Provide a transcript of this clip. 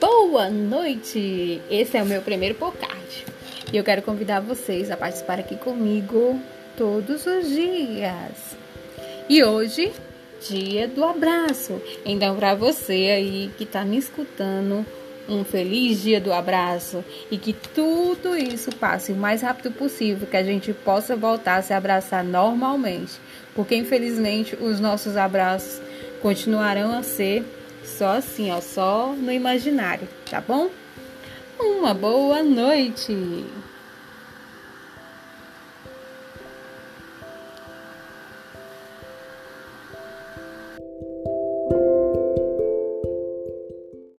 Boa noite! Esse é o meu primeiro podcast e eu quero convidar vocês a participar aqui comigo todos os dias. E hoje, dia do abraço. Então, para você aí que está me escutando, um feliz dia do abraço e que tudo isso passe o mais rápido possível, que a gente possa voltar a se abraçar normalmente, porque infelizmente os nossos abraços continuarão a ser só assim, ó, só no imaginário, tá bom? Uma boa noite!